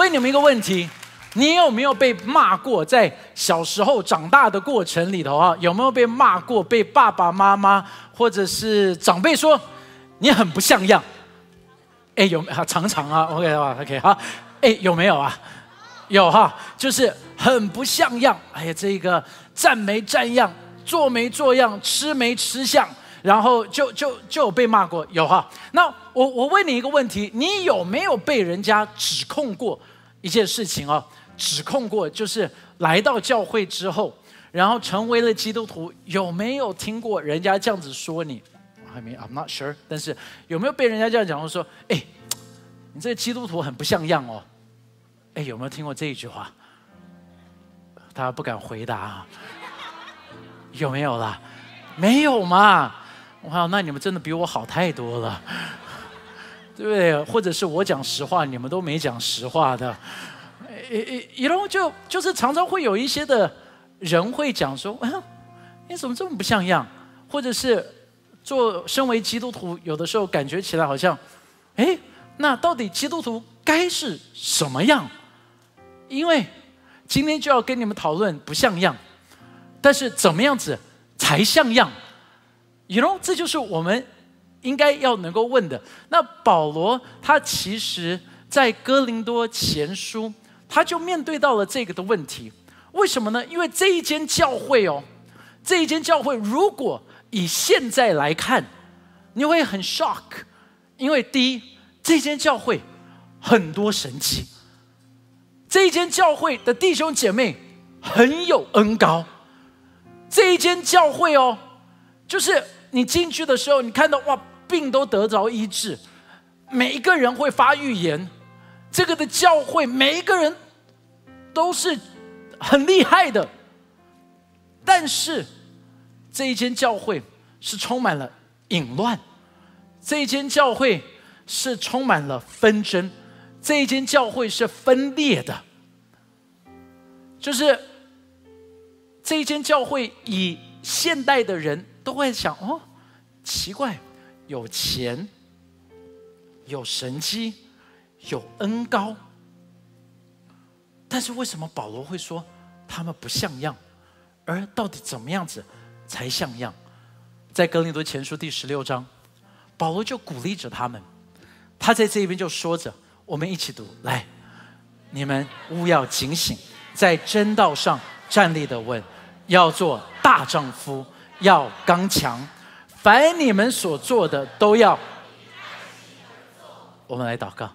问你们一个问题：你有没有被骂过？在小时候长大的过程里头啊，有没有被骂过？被爸爸妈妈或者是长辈说你很不像样？哎，有没有？常常啊，OK 吧？OK 好，哎，有没有啊？有哈，就是很不像样。哎呀，这个站没站样，做没做样，吃没吃相，然后就就就被骂过，有哈。那我我问你一个问题，你有没有被人家指控过一件事情哦？指控过就是来到教会之后，然后成为了基督徒，有没有听过人家这样子说你？还没，I'm not sure。但是有没有被人家这样讲说，哎，你这个基督徒很不像样哦？哎，有没有听过这一句话？他不敢回答啊，有没有啦？没有嘛？哇，那你们真的比我好太多了，对不对？或者是我讲实话，你们都没讲实话的。诶诶，然后就就是常常会有一些的人会讲说，啊，你怎么这么不像样？或者是做身为基督徒，有的时候感觉起来好像，哎，那到底基督徒该是什么样？因为今天就要跟你们讨论不像样，但是怎么样子才像样？You know，这就是我们应该要能够问的。那保罗他其实在哥林多前书，他就面对到了这个的问题。为什么呢？因为这一间教会哦，这一间教会如果以现在来看，你会很 shock，因为第一，这间教会很多神奇。这一间教会的弟兄姐妹很有恩高，这一间教会哦，就是你进去的时候，你看到哇，病都得着医治，每一个人会发预言，这个的教会每一个人都是很厉害的，但是这一间教会是充满了淫乱，这一间教会是充满了纷争。这一间教会是分裂的，就是这一间教会，以现代的人都会想：哦，奇怪，有钱，有神机，有恩高，但是为什么保罗会说他们不像样？而到底怎么样子才像样？在格林多前书第十六章，保罗就鼓励着他们，他在这边就说着。我们一起读，来，你们务要警醒，在真道上站立的稳，要做大丈夫，要刚强。凡你们所做的，都要。我们来祷告，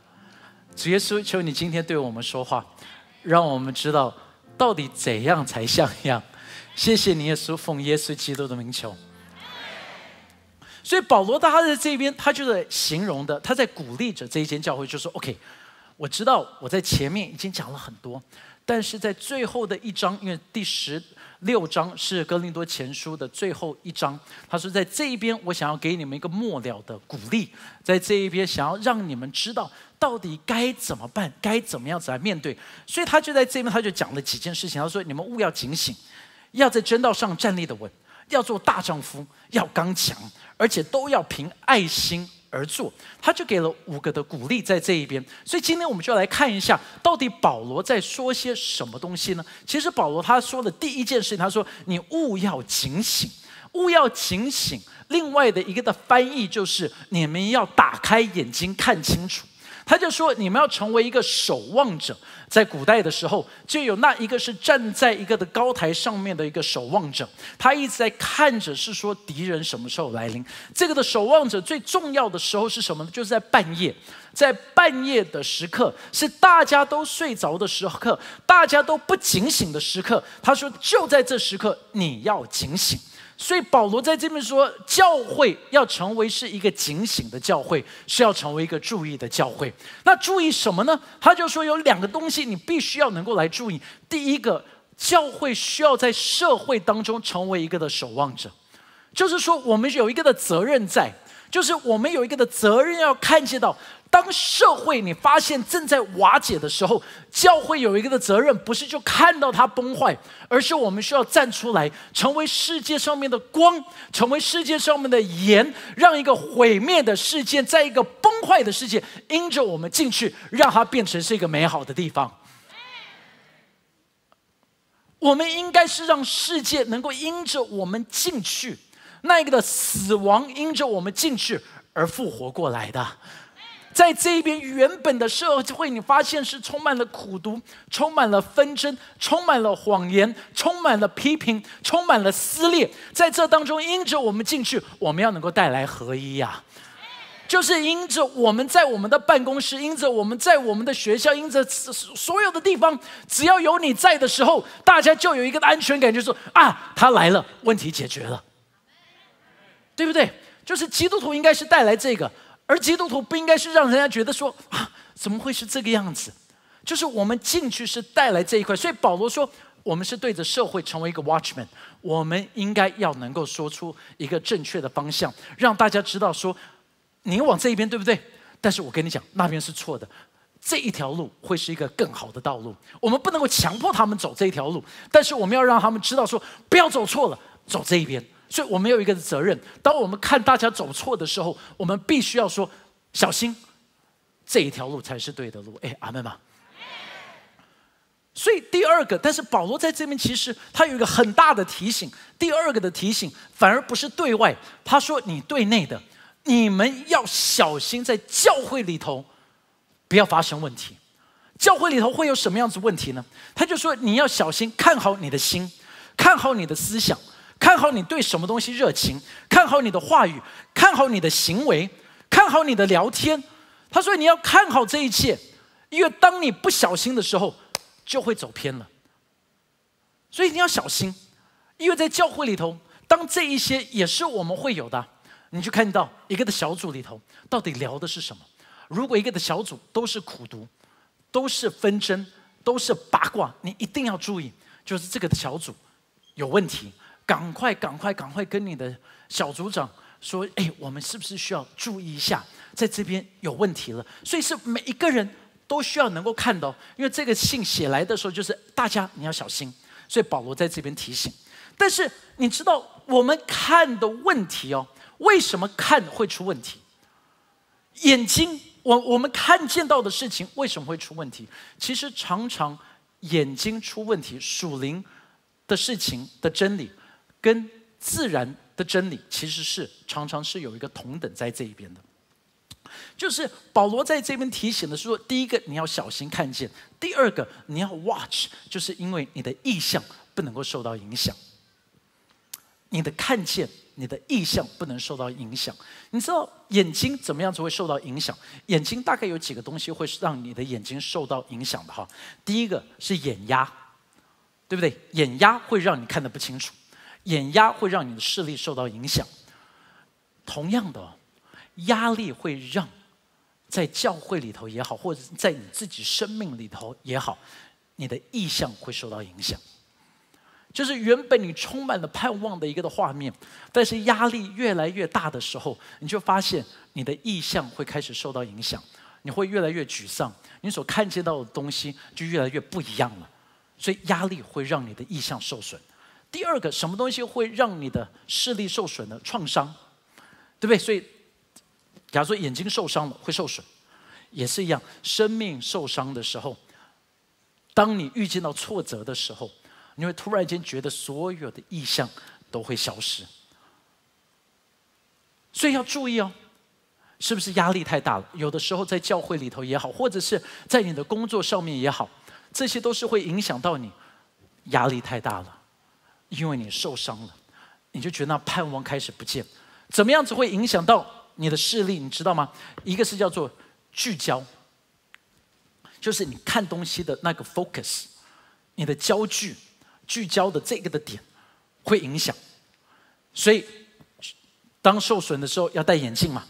主耶稣，求你今天对我们说话，让我们知道到底怎样才像样。谢谢你，耶稣，奉耶稣基督的名求。所以保罗他在这边，他就在形容的，他在鼓励着这一间教会，就说：“OK，我知道我在前面已经讲了很多，但是在最后的一章，因为第十六章是哥林多前书的最后一章，他说在这一边，我想要给你们一个末了的鼓励，在这一边想要让你们知道到底该怎么办，该怎么样子来面对。所以他就在这边，他就讲了几件事情，他说：你们务要警醒，要在真道上站立的稳，要做大丈夫，要刚强。”而且都要凭爱心而做，他就给了五个的鼓励在这一边。所以今天我们就来看一下，到底保罗在说些什么东西呢？其实保罗他说的第一件事情，他说：“你勿要警醒，勿要警醒。”另外的一个的翻译就是：你们要打开眼睛看清楚。他就说：“你们要成为一个守望者。”在古代的时候，就有那一个是站在一个的高台上面的一个守望者，他一直在看着，是说敌人什么时候来临。这个的守望者最重要的时候是什么呢？就是在半夜，在半夜的时刻，是大家都睡着的时刻，大家都不警醒的时刻。他说，就在这时刻，你要警醒。所以保罗在这边说，教会要成为是一个警醒的教会，是要成为一个注意的教会。那注意什么呢？他就说有两个东西你必须要能够来注意。第一个，教会需要在社会当中成为一个的守望者，就是说我们有一个的责任在，就是我们有一个的责任要看见到。当社会你发现正在瓦解的时候，教会有一个的责任，不是就看到它崩坏，而是我们需要站出来，成为世界上面的光，成为世界上面的盐，让一个毁灭的世界，在一个崩坏的世界，因着我们进去，让它变成是一个美好的地方。我们应该是让世界能够因着我们进去，那一个的死亡因着我们进去而复活过来的。在这边，原本的社会，你发现是充满了苦毒，充满了纷争，充满了谎言，充满了批评，充满了撕裂。在这当中，因着我们进去，我们要能够带来合一呀。就是因着我们在我们的办公室，因着我们在我们的学校，因着所有的地方，只要有你在的时候，大家就有一个安全感，就是说啊，他来了，问题解决了，对不对？就是基督徒应该是带来这个。而基督徒不应该是让人家觉得说啊，怎么会是这个样子？就是我们进去是带来这一块，所以保罗说，我们是对着社会成为一个 watchman，我们应该要能够说出一个正确的方向，让大家知道说，你往这一边对不对？但是我跟你讲，那边是错的，这一条路会是一个更好的道路。我们不能够强迫他们走这一条路，但是我们要让他们知道说，不要走错了，走这一边。所以我们有一个责任，当我们看大家走错的时候，我们必须要说小心，这一条路才是对的路。哎，阿门吗？所以第二个，但是保罗在这边其实他有一个很大的提醒。第二个的提醒反而不是对外，他说你对内的，你们要小心，在教会里头不要发生问题。教会里头会有什么样子问题呢？他就说你要小心，看好你的心，看好你的思想。看好你对什么东西热情，看好你的话语，看好你的行为，看好你的聊天。他说你要看好这一切，因为当你不小心的时候，就会走偏了。所以你要小心，因为在教会里头，当这一些也是我们会有的。你去看到一个的小组里头，到底聊的是什么？如果一个的小组都是苦读，都是纷争，都是八卦，你一定要注意，就是这个的小组有问题。赶快，赶快，赶快跟你的小组长说：“哎，我们是不是需要注意一下，在这边有问题了？”所以是每一个人都需要能够看到，因为这个信写来的时候，就是大家你要小心。所以保罗在这边提醒。但是你知道我们看的问题哦，为什么看会出问题？眼睛，我我们看见到的事情为什么会出问题？其实常常眼睛出问题，属灵的事情的真理。跟自然的真理其实是常常是有一个同等在这一边的，就是保罗在这边提醒的是说，第一个你要小心看见，第二个你要 watch，就是因为你的意向不能够受到影响，你的看见，你的意向不能受到影响。你知道眼睛怎么样才会受到影响？眼睛大概有几个东西会让你的眼睛受到影响的哈。第一个是眼压，对不对？眼压会让你看得不清楚。眼压会让你的视力受到影响。同样的，压力会让在教会里头也好，或者在你自己生命里头也好，你的意向会受到影响。就是原本你充满了盼望的一个的画面，但是压力越来越大的时候，你就发现你的意向会开始受到影响，你会越来越沮丧，你所看见到的东西就越来越不一样了。所以压力会让你的意向受损。第二个，什么东西会让你的视力受损呢？创伤，对不对？所以，假如说眼睛受伤了，会受损，也是一样。生命受伤的时候，当你遇见到挫折的时候，你会突然间觉得所有的意象都会消失。所以要注意哦，是不是压力太大了？有的时候在教会里头也好，或者是在你的工作上面也好，这些都是会影响到你，压力太大了。因为你受伤了，你就觉得那盼望开始不见，怎么样子会影响到你的视力？你知道吗？一个是叫做聚焦，就是你看东西的那个 focus，你的焦距、聚焦的这个的点会影响。所以当受损的时候要戴眼镜嘛，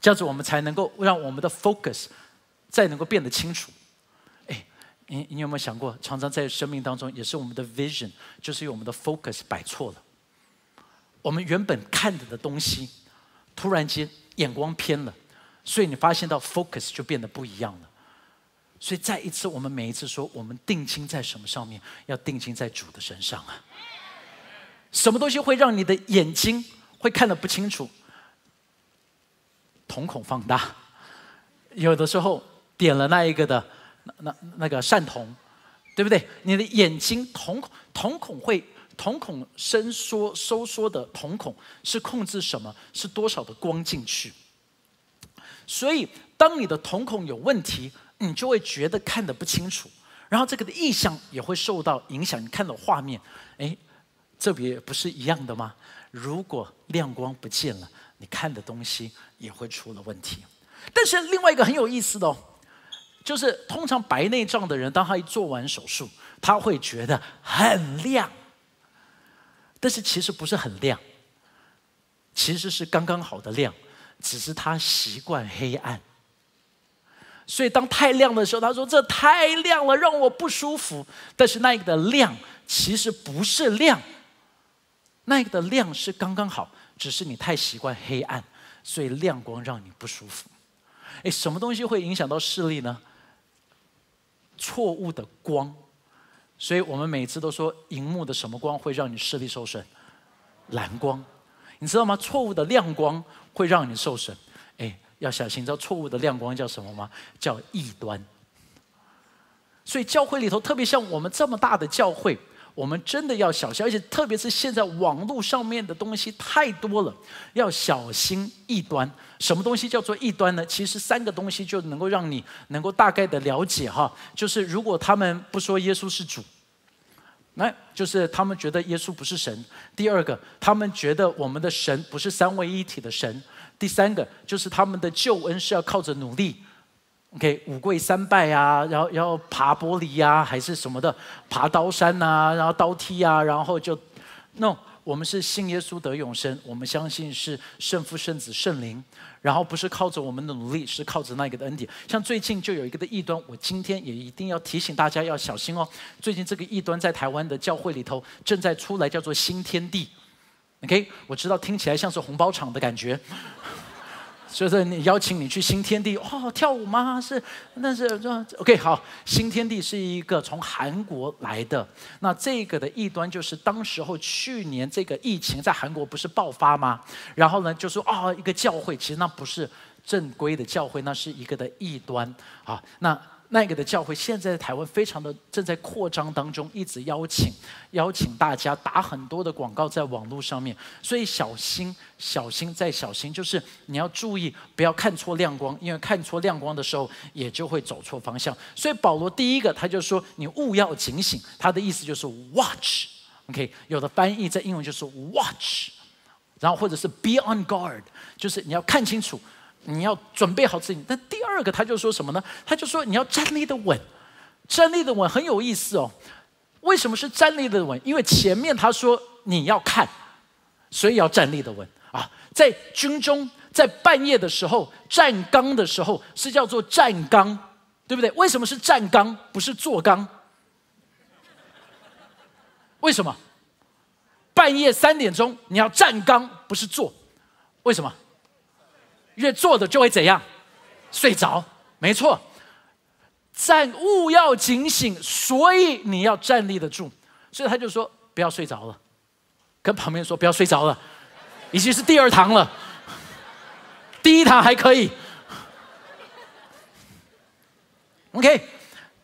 这样子我们才能够让我们的 focus 再能够变得清楚。你你有没有想过，常常在生命当中，也是我们的 vision，就是我们的 focus 摆错了。我们原本看着的东西，突然间眼光偏了，所以你发现到 focus 就变得不一样了。所以再一次，我们每一次说，我们定睛在什么上面？要定睛在主的身上啊！什么东西会让你的眼睛会看得不清楚？瞳孔放大，有的时候点了那一个的那那个善瞳，对不对？你的眼睛瞳孔瞳孔会瞳孔伸缩收缩的瞳孔是控制什么？是多少的光进去？所以当你的瞳孔有问题。你就会觉得看得不清楚，然后这个的意象也会受到影响。你看到画面，哎，这边不是一样的吗？如果亮光不见了，你看的东西也会出了问题。但是另外一个很有意思的哦，就是通常白内障的人，当他一做完手术，他会觉得很亮，但是其实不是很亮，其实是刚刚好的亮，只是他习惯黑暗。所以当太亮的时候，他说：“这太亮了，让我不舒服。”但是那个的亮其实不是亮，那个的亮是刚刚好，只是你太习惯黑暗，所以亮光让你不舒服。哎，什么东西会影响到视力呢？错误的光。所以我们每次都说，荧幕的什么光会让你视力受损？蓝光。你知道吗？错误的亮光会让你受损。哎。要小心，知道错误的亮光叫什么吗？叫异端。所以教会里头，特别像我们这么大的教会，我们真的要小心，而且特别是现在网络上面的东西太多了，要小心异端。什么东西叫做异端呢？其实三个东西就能够让你能够大概的了解哈，就是如果他们不说耶稣是主，那就是他们觉得耶稣不是神。第二个，他们觉得我们的神不是三位一体的神。第三个就是他们的救恩是要靠着努力，OK，五跪三拜啊，然后要爬玻璃呀，还是什么的，爬刀山呐，然后刀梯啊，然后就，no，我们是信耶稣得永生，我们相信是圣父、圣子、圣灵，然后不是靠着我们的努力，是靠着那个的恩典。像最近就有一个的异端，我今天也一定要提醒大家要小心哦。最近这个异端在台湾的教会里头正在出来，叫做新天地。OK，我知道听起来像是红包场的感觉，所以说你邀请你去新天地哦跳舞吗？是，那是说 OK 好，新天地是一个从韩国来的，那这个的异端就是当时候去年这个疫情在韩国不是爆发吗？然后呢就说啊一个教会其实那不是正规的教会，那是一个的异端啊那。那个的教会现在在台湾非常的正在扩张当中，一直邀请邀请大家打很多的广告在网络上面，所以小心小心再小心，就是你要注意不要看错亮光，因为看错亮光的时候也就会走错方向。所以保罗第一个他就说你勿要警醒，他的意思就是 watch，OK，有的翻译在英文就是 watch，然后或者是 be on guard，就是你要看清楚。你要准备好自己。那第二个，他就说什么呢？他就说你要站立的稳，站立的稳很有意思哦。为什么是站立的稳？因为前面他说你要看，所以要站立的稳啊。在军中，在半夜的时候站岗的时候是叫做站岗，对不对？为什么是站岗，不是坐岗？为什么？半夜三点钟你要站岗，不是坐？为什么？越坐的就会怎样？睡着，没错。站勿要警醒，所以你要站立得住。所以他就说不要睡着了，跟旁边说不要睡着了，已经是第二堂了，第一堂还可以。OK，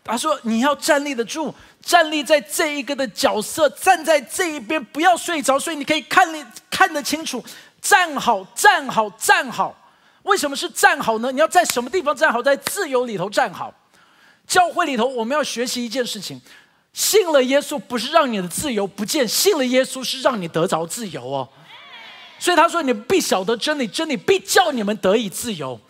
他说你要站立得住，站立在这一个的角色，站在这一边，不要睡着，所以你可以看你看得清楚，站好，站好，站好。为什么是站好呢？你要在什么地方站好？在自由里头站好。教会里头，我们要学习一件事情：信了耶稣，不是让你的自由不见；信了耶稣，是让你得着自由哦。所以他说：“你必晓得真理，真理必叫你们得以自由。”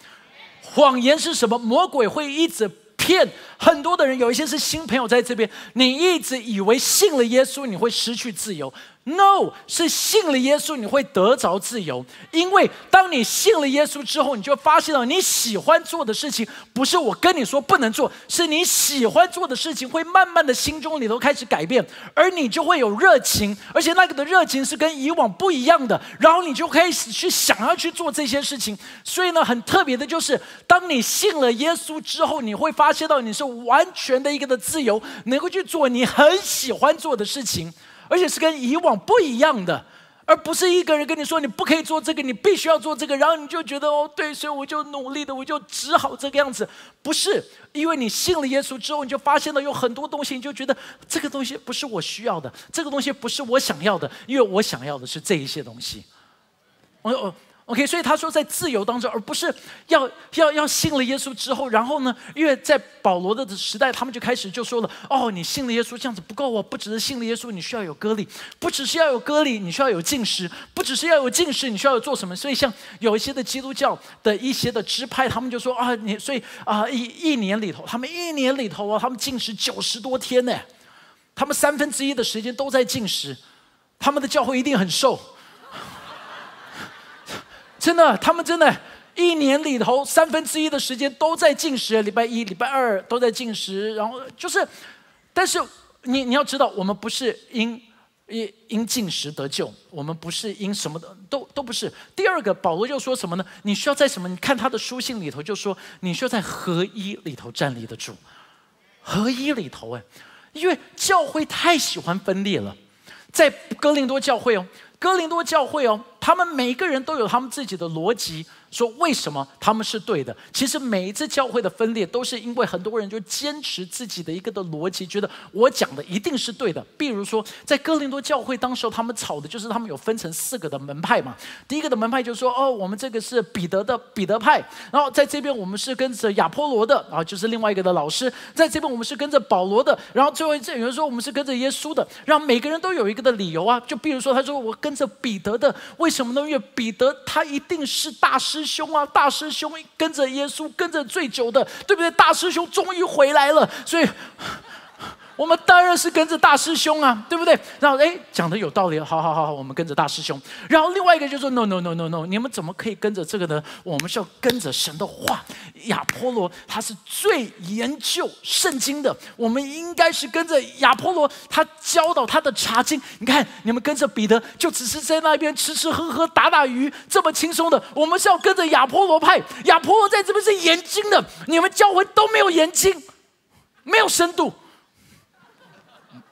谎言是什么？魔鬼会一直骗很多的人。有一些是新朋友在这边，你一直以为信了耶稣你会失去自由。No，是信了耶稣，你会得着自由。因为当你信了耶稣之后，你就发现了你喜欢做的事情，不是我跟你说不能做，是你喜欢做的事情，会慢慢的心中里头开始改变，而你就会有热情，而且那个的热情是跟以往不一样的，然后你就开始去想要去做这些事情。所以呢，很特别的就是，当你信了耶稣之后，你会发现到你是完全的一个的自由，能够去做你很喜欢做的事情。而且是跟以往不一样的，而不是一个人跟你说你不可以做这个，你必须要做这个，然后你就觉得哦对，所以我就努力的，我就只好这个样子。不是，因为你信了耶稣之后，你就发现了有很多东西，你就觉得这个东西不是我需要的，这个东西不是我想要的，因为我想要的是这一些东西。我我。OK，所以他说在自由当中，而不是要要要信了耶稣之后，然后呢，因为在保罗的时代，他们就开始就说了：哦，你信了耶稣这样子不够哦，不只是信了耶稣，你需要有割礼，不只是要有割礼，你需要有进食，不只是要有进食，你需要有做什么？所以像有一些的基督教的一些的支派，他们就说啊，你所以啊一一年里头，他们一年里头啊，他们进食九十多天呢，他们三分之一的时间都在进食，他们的教会一定很瘦。真的，他们真的，一年里头三分之一的时间都在进食，礼拜一、礼拜二都在进食，然后就是，但是你你要知道，我们不是因因因进食得救，我们不是因什么的都都不是。第二个，保罗又说什么呢？你需要在什么？你看他的书信里头就说，你需要在合一里头站立得住，合一里头哎，因为教会太喜欢分裂了，在哥林多教会哦，哥林多教会哦。他们每个人都有他们自己的逻辑。说为什么他们是对的？其实每一次教会的分裂，都是因为很多人就坚持自己的一个的逻辑，觉得我讲的一定是对的。比如说，在哥林多教会，当时他们吵的就是他们有分成四个的门派嘛。第一个的门派就说：“哦，我们这个是彼得的彼得派。”然后在这边我们是跟着亚波罗的，然后就是另外一个的老师。在这边我们是跟着保罗的。然后最后这有人说我们是跟着耶稣的。让每个人都有一个的理由啊。就比如说，他说我跟着彼得的，为什么呢？因为彼得他一定是大师。师兄啊，大师兄跟着耶稣跟着最久的，对不对？大师兄终于回来了，所以。我们当然是跟着大师兄啊，对不对？然后哎，讲的有道理，好好好好，我们跟着大师兄。然后另外一个就说：No No No No No，你们怎么可以跟着这个呢？我们是要跟着神的话。亚波罗他是最研究圣经的，我们应该是跟着亚波罗，他教导他的查经。你看，你们跟着彼得，就只是在那边吃吃喝喝、打打鱼，这么轻松的。我们是要跟着亚波罗派，亚波罗在这边是研经的，你们教会都没有研经，没有深度。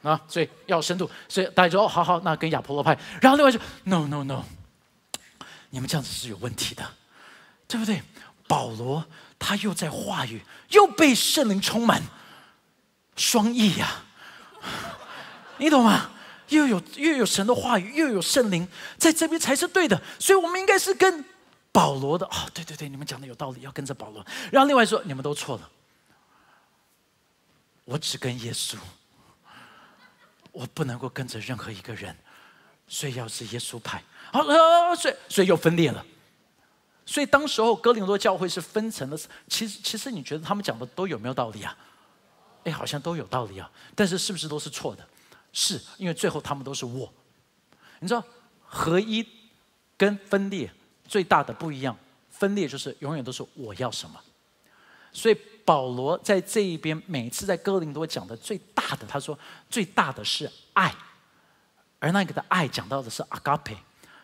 啊，所以要深度，所以大家说哦，好好，那跟亚婆罗派。然后另外说，no no no，你们这样子是有问题的，对不对？保罗他又在话语，又被圣灵充满，双翼呀，你懂吗？又有又有神的话语，又有圣灵，在这边才是对的。所以我们应该是跟保罗的哦，对对对，你们讲的有道理，要跟着保罗。然后另外说，你们都错了，我只跟耶稣。我不能够跟着任何一个人，所以要是耶稣派，好，所以所以又分裂了。所以当时候哥林多教会是分成了，其实其实你觉得他们讲的都有没有道理啊？哎，好像都有道理啊，但是是不是都是错的？是因为最后他们都是我。你知道合一跟分裂最大的不一样，分裂就是永远都是我要什么，所以。保罗在这一边，每次在哥林多讲的最大的，他说最大的是爱，而那个的爱讲到的是阿嘎佩，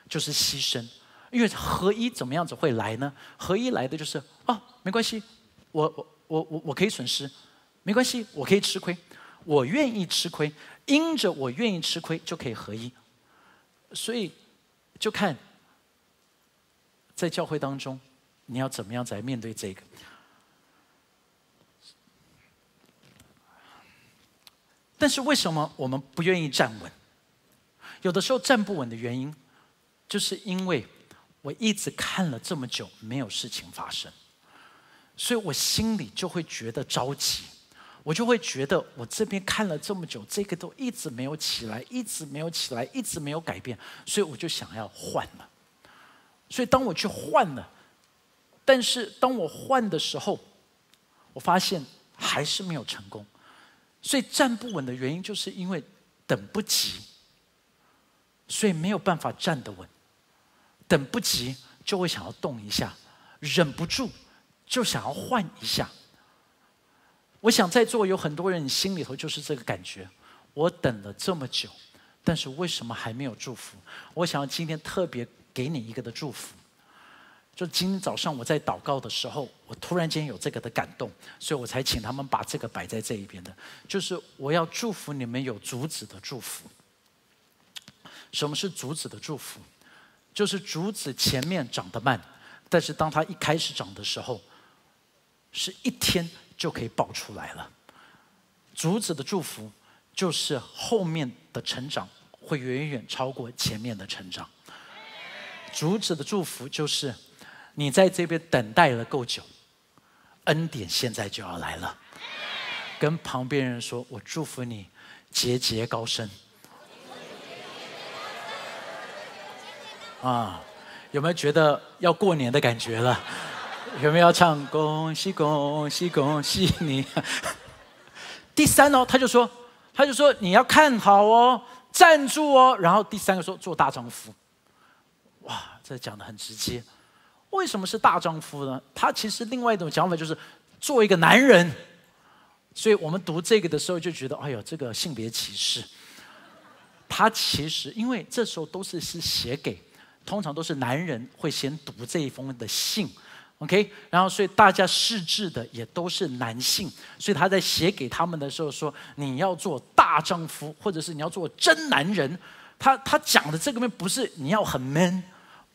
就是牺牲。因为合一怎么样子会来呢？合一来的就是哦，没关系，我我我我我可以损失，没关系，我可以吃亏，我愿意吃亏，因着我愿意吃亏就可以合一。所以就看在教会当中，你要怎么样来面对这个。但是为什么我们不愿意站稳？有的时候站不稳的原因，就是因为我一直看了这么久，没有事情发生，所以我心里就会觉得着急，我就会觉得我这边看了这么久，这个都一直没有起来，一直没有起来，一直没有改变，所以我就想要换了。所以当我去换了，但是当我换的时候，我发现还是没有成功。所以站不稳的原因，就是因为等不及，所以没有办法站得稳。等不及就会想要动一下，忍不住就想要换一下。我想在座有很多人心里头就是这个感觉。我等了这么久，但是为什么还没有祝福？我想要今天特别给你一个的祝福。就今天早上我在祷告的时候，我突然间有这个的感动，所以我才请他们把这个摆在这一边的。就是我要祝福你们有竹子的祝福。什么是竹子的祝福？就是竹子前面长得慢，但是当它一开始长的时候，是一天就可以爆出来了。竹子的祝福就是后面的成长会远远超过前面的成长。竹子的祝福就是。你在这边等待了够久，恩典现在就要来了。跟旁边人说：“我祝福你，节节高升。”啊，有没有觉得要过年的感觉了？有没有要唱恭喜恭喜恭喜你？第三哦，他就说，他就说你要看好哦，站住哦。然后第三个说做大丈夫。哇，这讲的很直接。为什么是大丈夫呢？他其实另外一种讲法就是做一个男人，所以我们读这个的时候就觉得，哎呦，这个性别歧视。他其实因为这时候都是是写给，通常都是男人会先读这一封的信，OK，然后所以大家试制的也都是男性，所以他在写给他们的时候说，你要做大丈夫，或者是你要做真男人。他他讲的这个面不是你要很 man。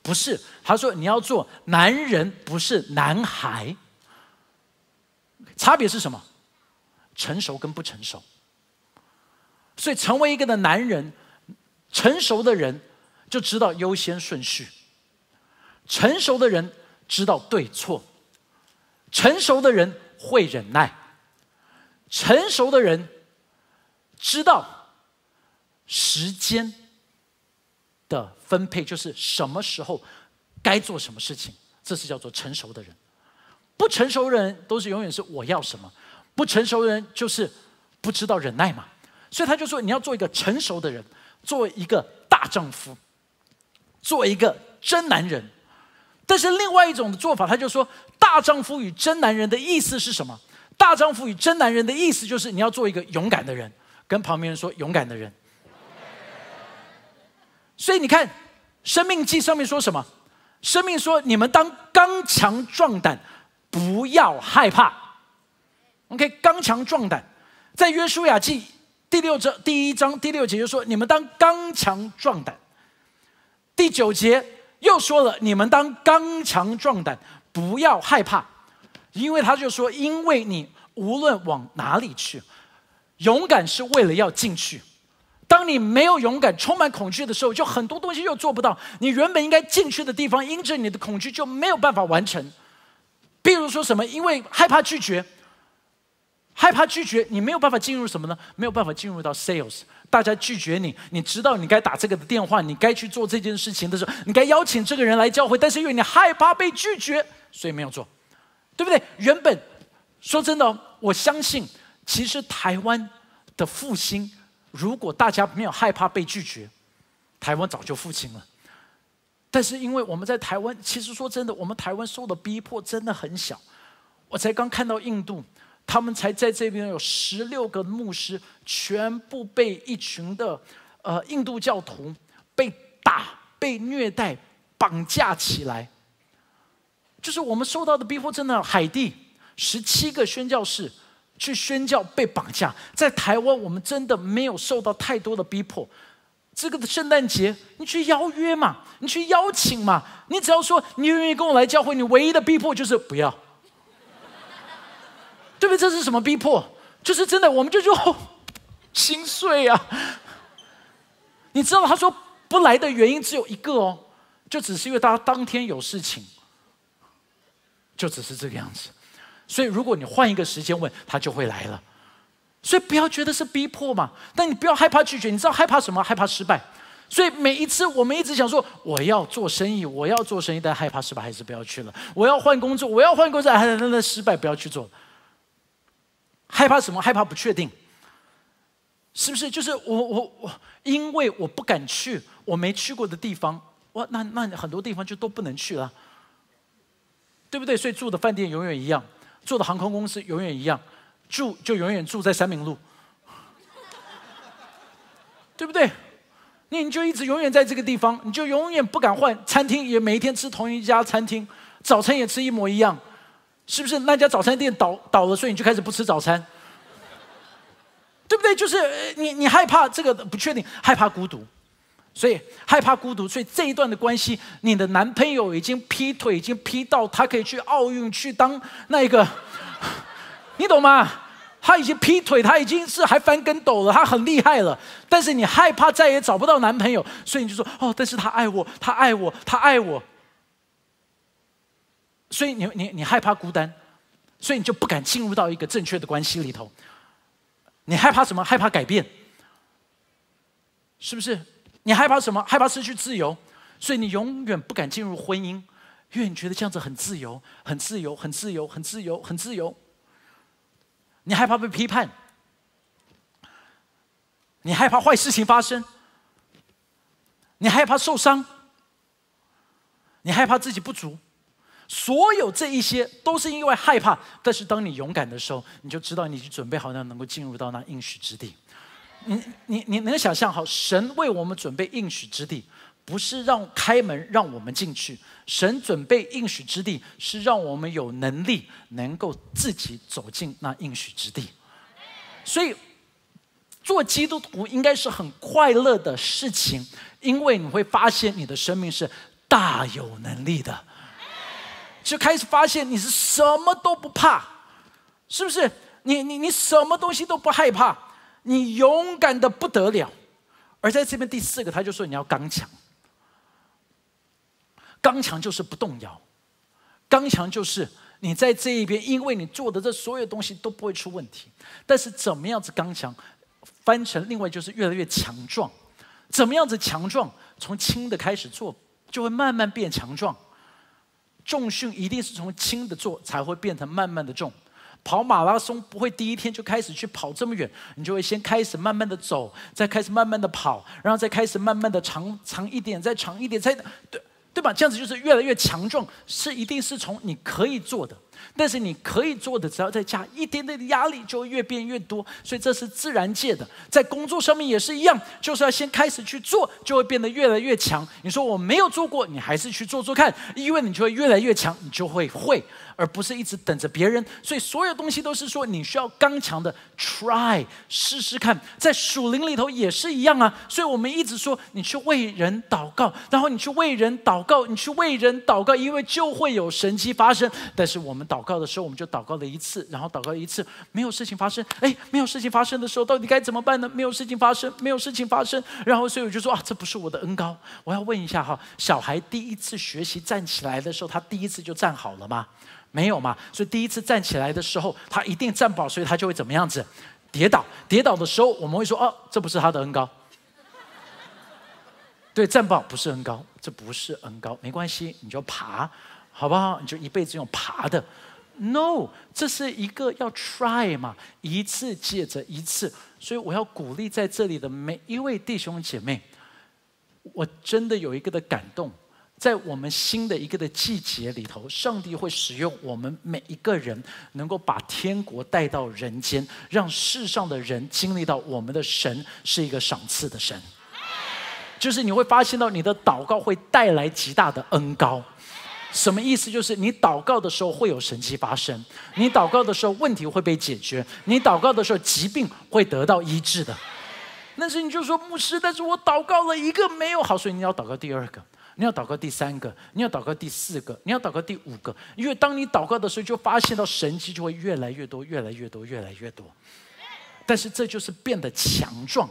不是，他说你要做男人，不是男孩。差别是什么？成熟跟不成熟。所以，成为一个的男人，成熟的人就知道优先顺序。成熟的人知道对错。成熟的人会忍耐。成熟的人知道时间。的分配就是什么时候该做什么事情，这是叫做成熟的人。不成熟的人都是永远是我要什么，不成熟的人就是不知道忍耐嘛。所以他就说你要做一个成熟的人，做一个大丈夫，做一个真男人。但是另外一种的做法，他就说大丈夫与真男人的意思是什么？大丈夫与真男人的意思就是你要做一个勇敢的人，跟旁边人说勇敢的人。所以你看，《生命记》上面说什么？生命说：“你们当刚强壮胆，不要害怕。” OK，刚强壮胆，在《约书亚记》第六章第一章第六节就说：“你们当刚强壮胆。”第九节又说了：“你们当刚强壮胆，不要害怕。”因为他就说：“因为你无论往哪里去，勇敢是为了要进去。”当你没有勇敢、充满恐惧的时候，就很多东西又做不到。你原本应该进去的地方，因着你的恐惧就没有办法完成。比如说什么？因为害怕拒绝，害怕拒绝，你没有办法进入什么呢？没有办法进入到 sales。大家拒绝你，你知道你该打这个的电话，你该去做这件事情的时候，你该邀请这个人来教会，但是因为你害怕被拒绝，所以没有做，对不对？原本说真的，我相信，其实台湾的复兴。如果大家没有害怕被拒绝，台湾早就复兴了。但是因为我们在台湾，其实说真的，我们台湾受的逼迫真的很小。我才刚看到印度，他们才在这边有十六个牧师，全部被一群的呃印度教徒被打、被虐待、绑架起来。就是我们受到的逼迫真的，海地十七个宣教士。去宣教被绑架，在台湾我们真的没有受到太多的逼迫。这个的圣诞节，你去邀约嘛，你去邀请嘛，你只要说你愿意跟我来教会，你唯一的逼迫就是不要，对不对？这是什么逼迫？就是真的，我们就就心碎啊！你知道他说不来的原因只有一个哦，就只是因为他当天有事情，就只是这个样子。所以，如果你换一个时间问他，就会来了。所以不要觉得是逼迫嘛，但你不要害怕拒绝。你知道害怕什么？害怕失败。所以每一次我们一直想说，我要做生意，我要做生意，但害怕失败，还是不要去了。我要换工作，我要换工作，还是那失败，不要去做。害怕什么？害怕不确定，是不是？就是我我我，因为我不敢去我没去过的地方，哇，那那很多地方就都不能去了，对不对？所以住的饭店永远一样，坐的航空公司永远一样，住就永远住在三明路，对不对？你你就一直永远在这个地方，你就永远不敢换餐厅，也每一天吃同一家餐厅，早餐也吃一模一样，是不是？那家早餐店倒倒了，所以你就开始不吃早餐，对不对？就是你你害怕这个不确定，害怕孤独，所以害怕孤独，所以这一段的关系，你的男朋友已经劈腿，已经劈到他可以去奥运去当那一个，你懂吗？他已经劈腿，他已经是还翻跟斗了，他很厉害了。但是你害怕再也找不到男朋友，所以你就说：“哦，但是他爱我，他爱我，他爱我。”所以你你你害怕孤单，所以你就不敢进入到一个正确的关系里头。你害怕什么？害怕改变，是不是？你害怕什么？害怕失去自由，所以你永远不敢进入婚姻，因为你觉得这样子很自由，很自由，很自由，很自由，很自由。你害怕被批判，你害怕坏事情发生，你害怕受伤，你害怕自己不足，所有这一些都是因为害怕。但是当你勇敢的时候，你就知道你已经准备好，那能够进入到那应许之地。你你你能想象好，神为我们准备应许之地。不是让开门让我们进去，神准备应许之地，是让我们有能力能够自己走进那应许之地。所以，做基督徒应该是很快乐的事情，因为你会发现你的生命是大有能力的，就开始发现你是什么都不怕，是不是？你你你什么东西都不害怕，你勇敢的不得了。而在这边第四个，他就说你要刚强。刚强就是不动摇，刚强就是你在这一边，因为你做的这所有东西都不会出问题。但是怎么样子刚强，翻成另外就是越来越强壮。怎么样子强壮？从轻的开始做，就会慢慢变强壮。重训一定是从轻的做，才会变成慢慢的重。跑马拉松不会第一天就开始去跑这么远，你就会先开始慢慢的走，再开始慢慢的跑，然后再开始慢慢的长长一点，再长一点，再对。对吧？这样子就是越来越强壮，是一定是从你可以做的。但是你可以做的，只要再加一点点的压力，就会越变越多。所以这是自然界的，在工作上面也是一样，就是要先开始去做，就会变得越来越强。你说我没有做过，你还是去做做看，因为你就会越来越强，你就会会。而不是一直等着别人，所以所有东西都是说你需要刚强的 try 试试看，在属灵里头也是一样啊。所以我们一直说你去为人祷告，然后你去为人祷告，你去为人祷告，因为就会有神迹发生。但是我们祷告的时候，我们就祷告了一次，然后祷告一次，没有事情发生。哎，没有事情发生的时候，到底该怎么办呢？没有事情发生，没有事情发生。然后所以我就说啊，这不是我的恩高。我要问一下哈，小孩第一次学习站起来的时候，他第一次就站好了吗？没有嘛？所以第一次站起来的时候，他一定站不好，所以他就会怎么样子？跌倒。跌倒的时候，我们会说：“哦，这不是他的恩高。”对，站不好不是恩高，这不是恩高，没关系，你就爬，好不好？你就一辈子用爬的。No，这是一个要 try 嘛，一次接着一次。所以我要鼓励在这里的每一位弟兄姐妹，我真的有一个的感动。在我们新的一个的季节里头，上帝会使用我们每一个人，能够把天国带到人间，让世上的人经历到我们的神是一个赏赐的神。就是你会发现到你的祷告会带来极大的恩高。什么意思？就是你祷告的时候会有神迹发生，你祷告的时候问题会被解决，你祷告的时候疾病会得到医治的。但是你就说牧师，但是我祷告了一个没有好，所以你要祷告第二个。你要祷告第三个，你要祷告第四个，你要祷告第五个，因为当你祷告的时候，就发现到神迹就会越来越多，越来越多，越来越多。但是这就是变得强壮。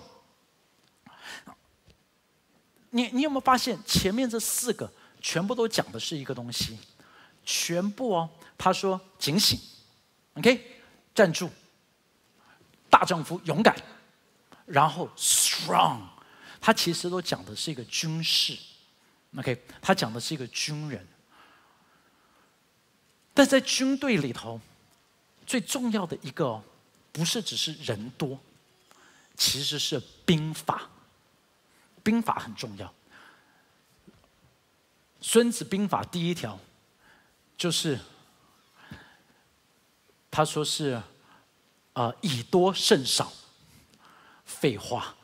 你你有没有发现前面这四个全部都讲的是一个东西？全部哦，他说警醒，OK，站住，大丈夫勇敢，然后 strong，他其实都讲的是一个军事。OK，他讲的是一个军人，但在军队里头，最重要的一个不是只是人多，其实是兵法。兵法很重要。孙子兵法第一条就是，他说是，啊，以多胜少。废话。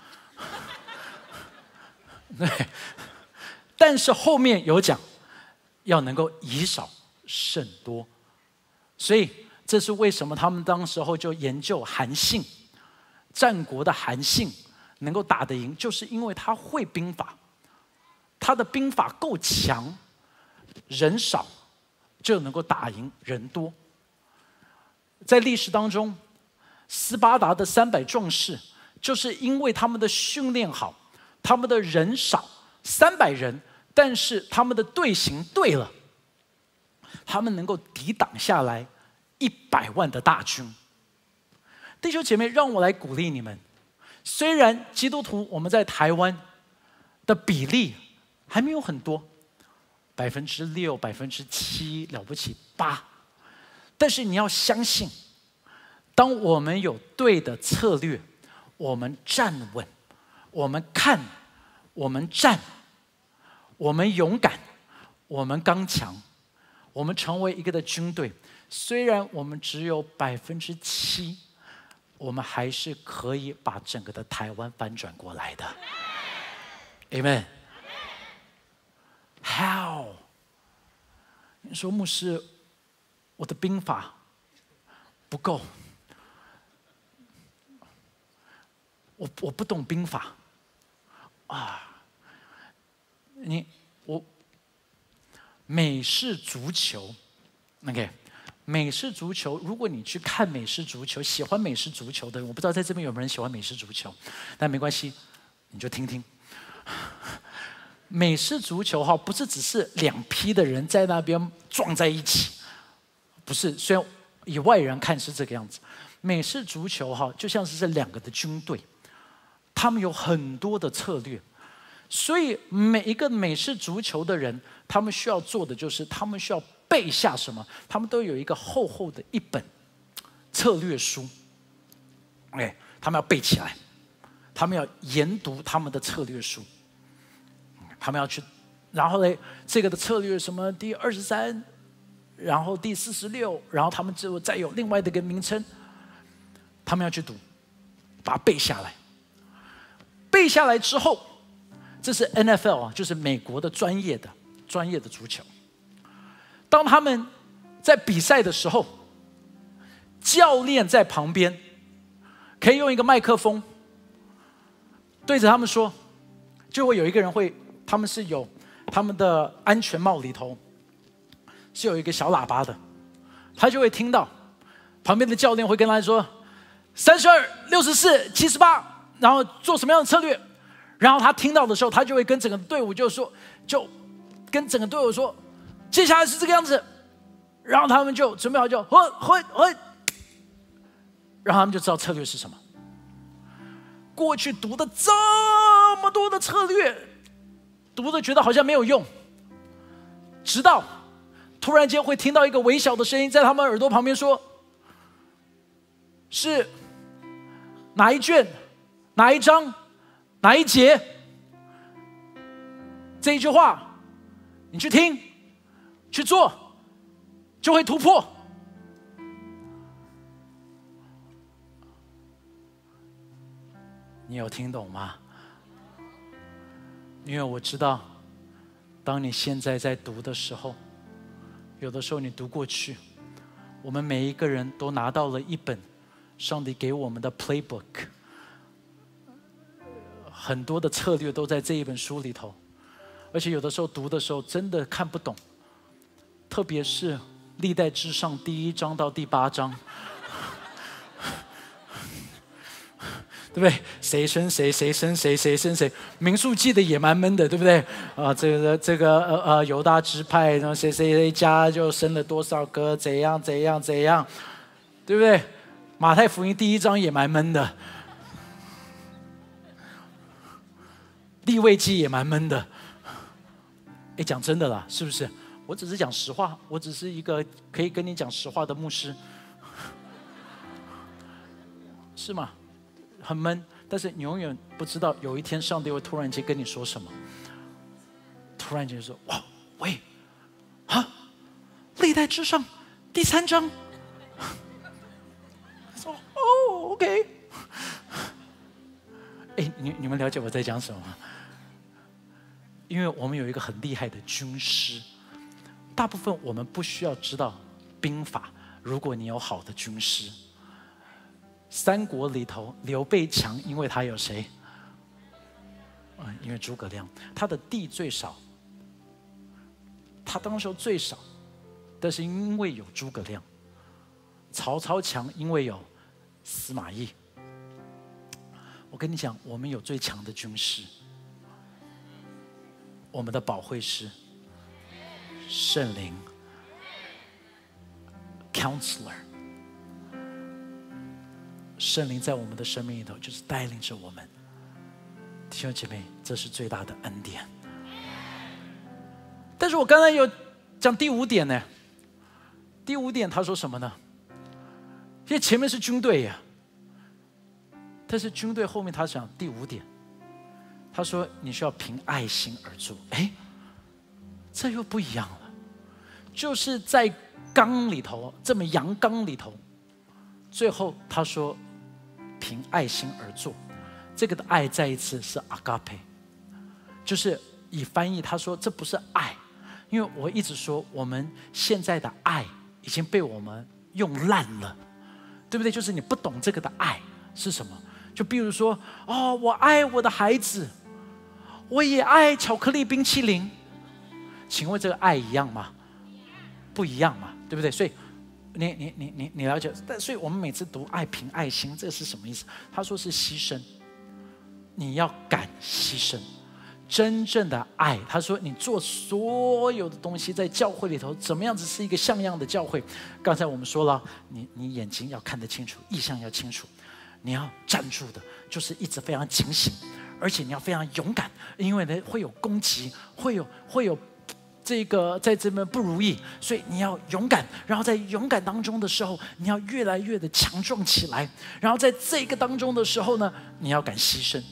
对，但是后面有讲，要能够以少胜多，所以这是为什么他们当时候就研究韩信，战国的韩信能够打得赢，就是因为他会兵法，他的兵法够强，人少就能够打赢人多。在历史当中，斯巴达的三百壮士，就是因为他们的训练好。他们的人少，三百人，但是他们的队形对了，他们能够抵挡下来一百万的大军。弟兄姐妹，让我来鼓励你们。虽然基督徒我们在台湾的比例还没有很多，百分之六、百分之七了不起八，但是你要相信，当我们有对的策略，我们站稳。我们看，我们站，我们勇敢，我们刚强，我们成为一个的军队。虽然我们只有百分之七，我们还是可以把整个的台湾翻转过来的。Amen。How？你说牧师，我的兵法不够，我我不懂兵法。啊，你我美式足球，OK，美式足球，如果你去看美式足球，喜欢美式足球的，我不知道在这边有没有人喜欢美式足球，但没关系，你就听听。美式足球哈，不是只是两批的人在那边撞在一起，不是，虽然以外人看是这个样子，美式足球哈，就像是这两个的军队。他们有很多的策略，所以每一个美式足球的人，他们需要做的就是，他们需要背下什么？他们都有一个厚厚的一本策略书，哎，他们要背起来，他们要研读他们的策略书，他们要去，然后呢，这个的策略什么第二十三，然后第四十六，然后他们之后再有另外的一个名称，他们要去读，把它背下来。背下来之后，这是 NFL 啊，就是美国的专业的专业的足球。当他们在比赛的时候，教练在旁边可以用一个麦克风对着他们说，就会有一个人会，他们是有他们的安全帽里头是有一个小喇叭的，他就会听到旁边的教练会跟他说：三十二、六十四、七十八。然后做什么样的策略？然后他听到的时候，他就会跟整个队伍就说，就跟整个队伍说，接下来是这个样子。然后他们就准备好就会会会，然后他们就知道策略是什么。过去读的这么多的策略，读的觉得好像没有用，直到突然间会听到一个微小的声音在他们耳朵旁边说：“是哪一卷？”哪一章，哪一节？这一句话，你去听，去做，就会突破。你有听懂吗？因为我知道，当你现在在读的时候，有的时候你读过去，我们每一个人都拿到了一本上帝给我们的 playbook。很多的策略都在这一本书里头，而且有的时候读的时候真的看不懂，特别是历代之上第一章到第八章，对不对？谁生谁，谁生谁，谁生谁？民数记的也蛮闷的，对不对？啊，这个这个呃呃犹大支派，然后谁谁谁家就生了多少个，怎样怎样怎样，对不对？马太福音第一章也蛮闷的。立位记也蛮闷的，哎，讲真的啦，是不是？我只是讲实话，我只是一个可以跟你讲实话的牧师。是吗？很闷，但是你永远不知道有一天上帝会突然间跟你说什么。突然间说：“哇，喂，啊，历代之上第三章。”说：“哦，OK。”哎，你你们了解我在讲什么吗？因为我们有一个很厉害的军师，大部分我们不需要知道兵法。如果你有好的军师，三国里头刘备强，因为他有谁？嗯，因为诸葛亮，他的地最少，他当时候最少，但是因为有诸葛亮。曹操强，因为有司马懿。我跟你讲，我们有最强的军师，我们的保会师，圣灵，Counselor，圣灵在我们的生命里头就是带领着我们，弟兄姐妹，这是最大的恩典。但是我刚才有讲第五点呢，第五点他说什么呢？因为前面是军队呀。但是军队后面他讲第五点，他说你需要凭爱心而做。哎，这又不一样了，就是在缸里头这么阳刚里头，最后他说凭爱心而做，这个的爱再一次是阿嘎佩，就是以翻译他说这不是爱，因为我一直说我们现在的爱已经被我们用烂了，对不对？就是你不懂这个的爱是什么。就比如说，哦，我爱我的孩子，我也爱巧克力冰淇淋。请问这个爱一样吗？不一样嘛，对不对？所以，你你你你你了解？但所以我们每次读爱凭爱心，这是什么意思？他说是牺牲，你要敢牺牲。真正的爱，他说你做所有的东西，在教会里头怎么样子是一个像样的教会？刚才我们说了，你你眼睛要看得清楚，意向要清楚。你要站住的，就是一直非常警醒，而且你要非常勇敢，因为呢会有攻击，会有会有这个在这边不如意，所以你要勇敢。然后在勇敢当中的时候，你要越来越的强壮起来。然后在这个当中的时候呢，你要敢牺牲，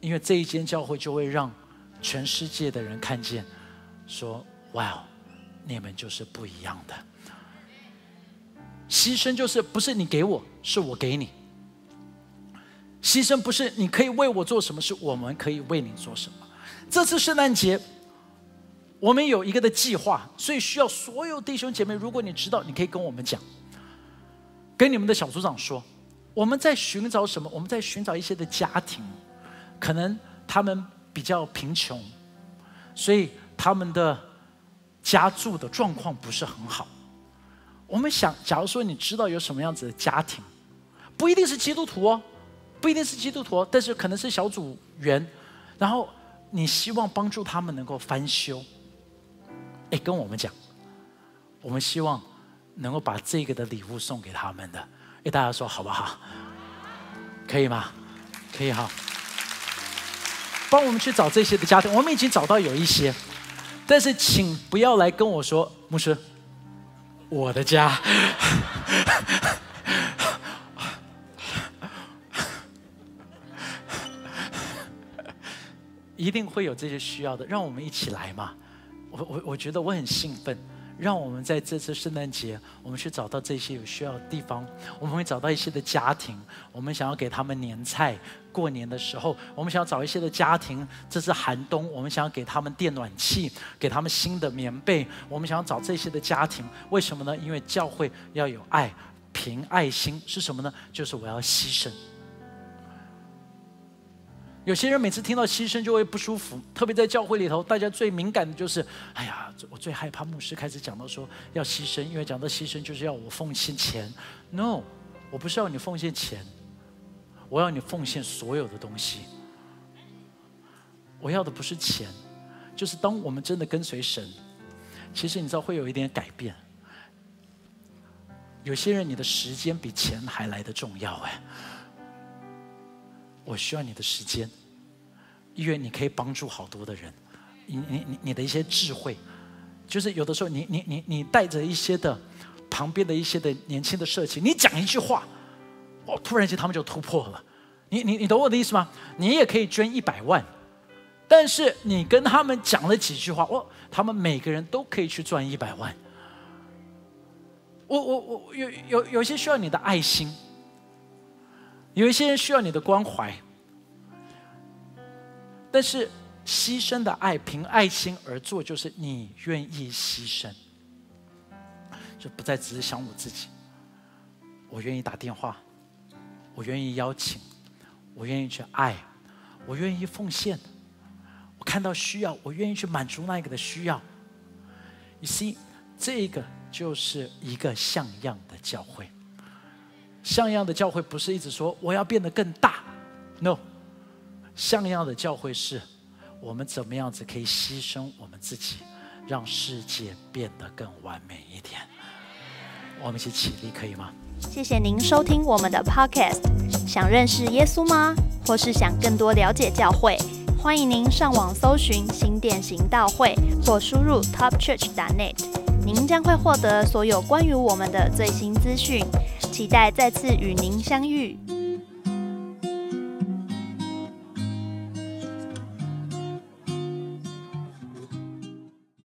因为这一间教会就会让全世界的人看见，说：哇哦，你们就是不一样的。牺牲就是不是你给我，是我给你。牺牲不是你可以为我做什么，是我们可以为你做什么。这次圣诞节，我们有一个的计划，所以需要所有弟兄姐妹，如果你知道，你可以跟我们讲，跟你们的小组长说，我们在寻找什么？我们在寻找一些的家庭，可能他们比较贫穷，所以他们的家住的状况不是很好。我们想，假如说你知道有什么样子的家庭，不一定是基督徒哦，不一定是基督徒，但是可能是小组员，然后你希望帮助他们能够翻修，哎，跟我们讲，我们希望能够把这个的礼物送给他们的，哎，大家说好不好？可以吗？可以哈，帮我们去找这些的家庭，我们已经找到有一些，但是请不要来跟我说，牧师。我的家，一定会有这些需要的，让我们一起来嘛！我我我觉得我很兴奋。让我们在这次圣诞节，我们去找到这些有需要的地方。我们会找到一些的家庭，我们想要给他们年菜。过年的时候，我们想要找一些的家庭，这是寒冬，我们想要给他们电暖气，给他们新的棉被。我们想要找这些的家庭，为什么呢？因为教会要有爱，凭爱心是什么呢？就是我要牺牲。有些人每次听到牺牲就会不舒服，特别在教会里头，大家最敏感的就是，哎呀，我最害怕牧师开始讲到说要牺牲，因为讲到牺牲就是要我奉献钱。No，我不是要你奉献钱，我要你奉献所有的东西。我要的不是钱，就是当我们真的跟随神，其实你知道会有一点改变。有些人你的时间比钱还来的重要哎。我需要你的时间，因为你可以帮助好多的人。你你你你的一些智慧，就是有的时候你你你你带着一些的旁边的一些的年轻的社青，你讲一句话，哦，突然间他们就突破了。你你你懂我的意思吗？你也可以捐一百万，但是你跟他们讲了几句话，哦，他们每个人都可以去赚一百万。我我我有有有些需要你的爱心，有一些人需要你的关怀，但是牺牲的爱凭爱心而做，就是你愿意牺牲，就不再只是想我自己。我愿意打电话，我愿意邀请，我愿意去爱，我愿意奉献。我看到需要，我愿意去满足那一个的需要。You see，这个。就是一个像样的教会。像样的教会不是一直说我要变得更大，no。像样的教会是我们怎么样子可以牺牲我们自己，让世界变得更完美一点。我们一起起立，可以吗？谢谢您收听我们的 podcast。想认识耶稣吗？或是想更多了解教会？欢迎您上网搜寻新店行道会，或输入 topchurch.net。您将会获得所有关于我们的最新资讯，期待再次与您相遇。